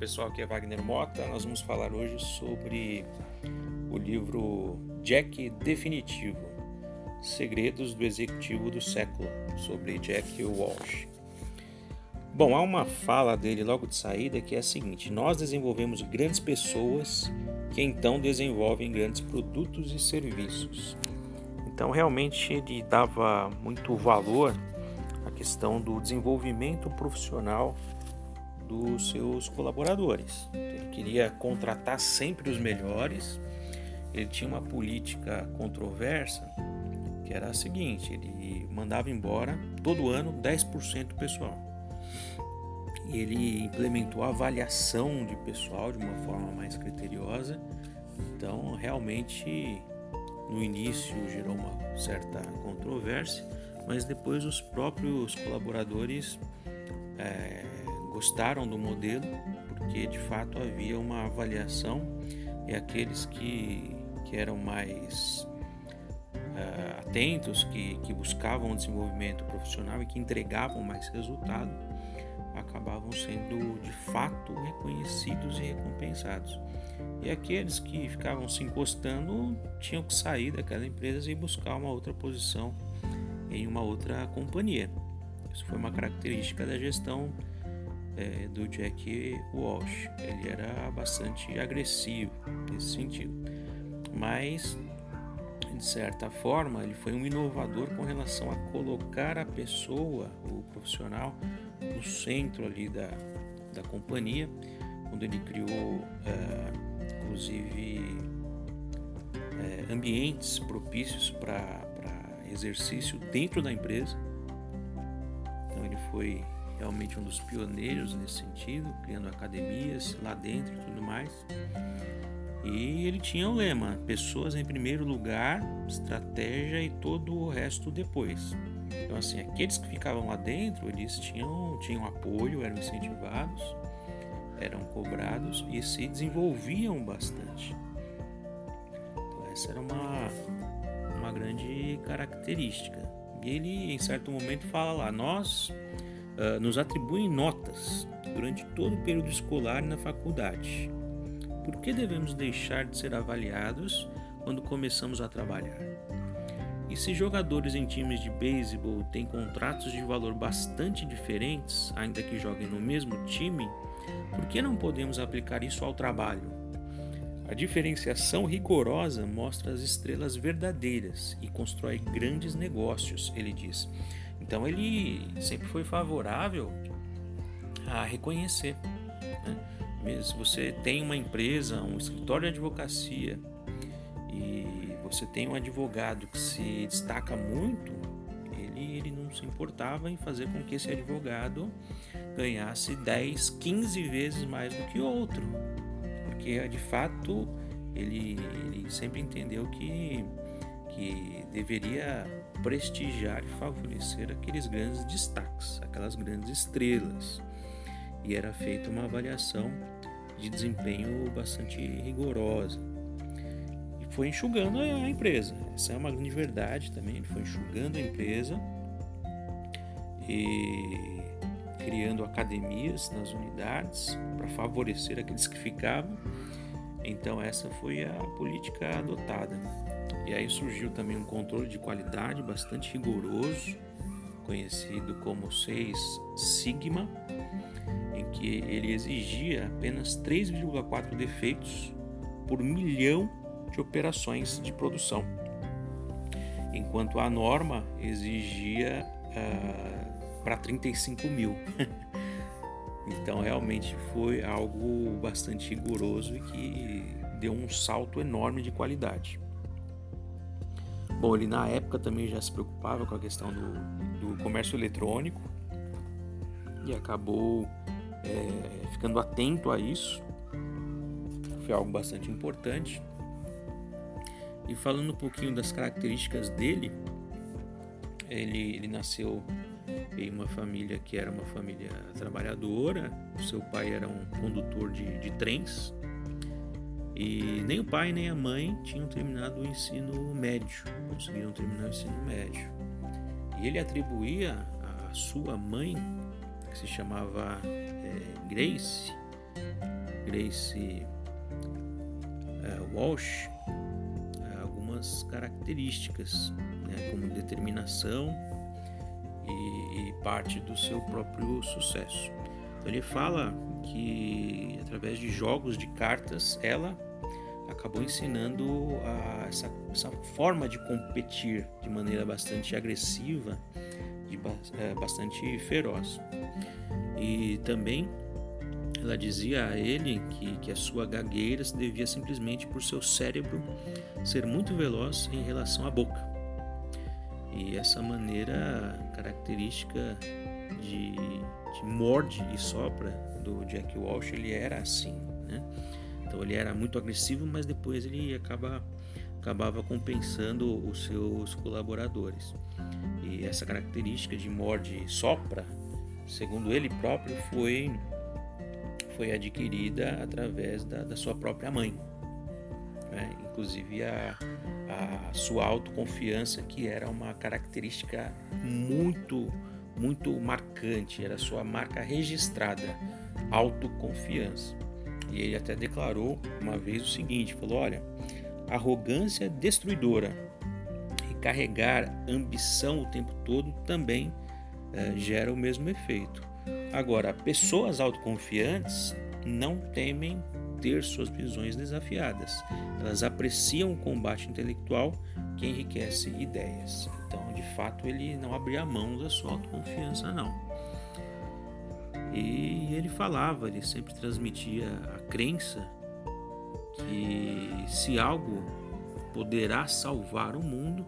pessoal, aqui é Wagner Mota. Nós vamos falar hoje sobre o livro Jack Definitivo Segredos do Executivo do Século, sobre Jack Walsh. Bom, há uma fala dele logo de saída que é a seguinte: Nós desenvolvemos grandes pessoas que então desenvolvem grandes produtos e serviços. Então, realmente, ele dava muito valor à questão do desenvolvimento profissional dos seus colaboradores. Ele queria contratar sempre os melhores. Ele tinha uma política controversa que era a seguinte: ele mandava embora todo ano 10% do pessoal. Ele implementou a avaliação de pessoal de uma forma mais criteriosa. Então, realmente, no início gerou uma certa controvérsia, mas depois os próprios colaboradores é, gostaram do modelo porque de fato havia uma avaliação e aqueles que, que eram mais uh, atentos, que, que buscavam desenvolvimento profissional e que entregavam mais resultado, acabavam sendo de fato reconhecidos e recompensados. E aqueles que ficavam se encostando tinham que sair daquela empresa e buscar uma outra posição em uma outra companhia. Isso foi uma característica da gestão é, do Jack Walsh. Ele era bastante agressivo nesse sentido, mas de certa forma ele foi um inovador com relação a colocar a pessoa, o profissional, no centro ali da, da companhia, quando ele criou, é, inclusive, é, ambientes propícios para exercício dentro da empresa. Então ele foi realmente um dos pioneiros nesse sentido, criando academias lá dentro e tudo mais. E ele tinha o lema: pessoas em primeiro lugar, estratégia e todo o resto depois. Então, assim, aqueles que ficavam lá dentro, eles tinham, tinham apoio, eram incentivados, eram cobrados e se desenvolviam bastante. Então, essa era uma, uma grande característica. E ele, em certo momento, fala lá: nós uh, nos atribuem notas durante todo o período escolar e na faculdade. Por que devemos deixar de ser avaliados quando começamos a trabalhar? E se jogadores em times de beisebol têm contratos de valor bastante diferentes, ainda que joguem no mesmo time, por que não podemos aplicar isso ao trabalho? A diferenciação rigorosa mostra as estrelas verdadeiras e constrói grandes negócios, ele diz. Então ele sempre foi favorável a reconhecer. Né? Se você tem uma empresa, um escritório de advocacia e você tem um advogado que se destaca muito, ele, ele não se importava em fazer com que esse advogado ganhasse 10, 15 vezes mais do que outro. Porque de fato ele, ele sempre entendeu que, que deveria prestigiar e favorecer aqueles grandes destaques, aquelas grandes estrelas. E era feita uma avaliação de desempenho bastante rigorosa. E foi enxugando a empresa. Essa é uma grande verdade também. Ele foi enxugando a empresa e criando academias nas unidades para favorecer aqueles que ficavam. Então essa foi a política adotada. E aí surgiu também um controle de qualidade bastante rigoroso, conhecido como 6 Sigma, em que ele exigia apenas 3,4 defeitos por milhão de operações de produção, enquanto a norma exigia uh, para 35 mil. então realmente foi algo bastante rigoroso e que deu um salto enorme de qualidade. Bom, ele na época também já se preocupava com a questão do, do comércio eletrônico e acabou é, ficando atento a isso. Foi algo bastante importante. E falando um pouquinho das características dele, ele, ele nasceu em uma família que era uma família trabalhadora. O seu pai era um condutor de, de trens e nem o pai nem a mãe tinham terminado o ensino médio, conseguiram terminar o ensino médio. E ele atribuía a sua mãe, que se chamava é, Grace, Grace uh, Walsh uh, algumas características, né, como determinação e, e parte do seu próprio sucesso. Então, ele fala que através de jogos de cartas ela acabou ensinando a, essa, essa, forma de competir de maneira bastante agressiva, de, é, bastante feroz. E também ela dizia a ele que, que a sua gagueira se devia simplesmente por seu cérebro ser muito veloz em relação à boca. E essa maneira característica de, de morde e sopra do Jack Walsh, ele era assim, né? Então ele era muito agressivo, mas depois ele acaba, acabava compensando os seus colaboradores. E essa característica de morde e sopra, segundo ele próprio, foi, foi adquirida através da, da sua própria mãe. Né? Inclusive a, a sua autoconfiança, que era uma característica muito, muito marcante, era sua marca registrada, autoconfiança. E ele até declarou uma vez o seguinte: falou, olha, arrogância destruidora e carregar ambição o tempo todo também é, gera o mesmo efeito. Agora, pessoas autoconfiantes não temem ter suas visões desafiadas. Elas apreciam o combate intelectual que enriquece ideias. Então, de fato, ele não abria mão da sua autoconfiança, não. E ele falava, ele sempre transmitia a crença que se algo poderá salvar o mundo,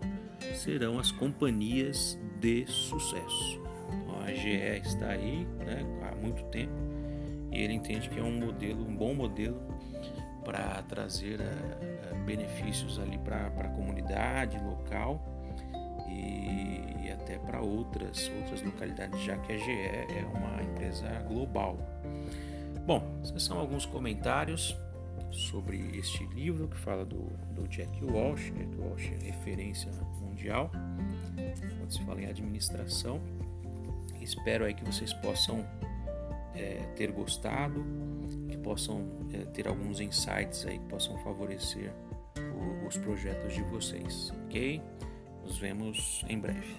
serão as companhias de sucesso. Então, a GE está aí né, há muito tempo e ele entende que é um modelo, um bom modelo para trazer uh, benefícios ali para a comunidade local e, e até para outras, outras localidades, já que a GE é uma empresa global. Bom, esses são alguns comentários sobre este livro que fala do, do Jack Walsh. Jack Walsh é referência mundial quando se fala em administração. Espero aí que vocês possam é, ter gostado, que possam é, ter alguns insights aí que possam favorecer o, os projetos de vocês, ok? Nos vemos em breve.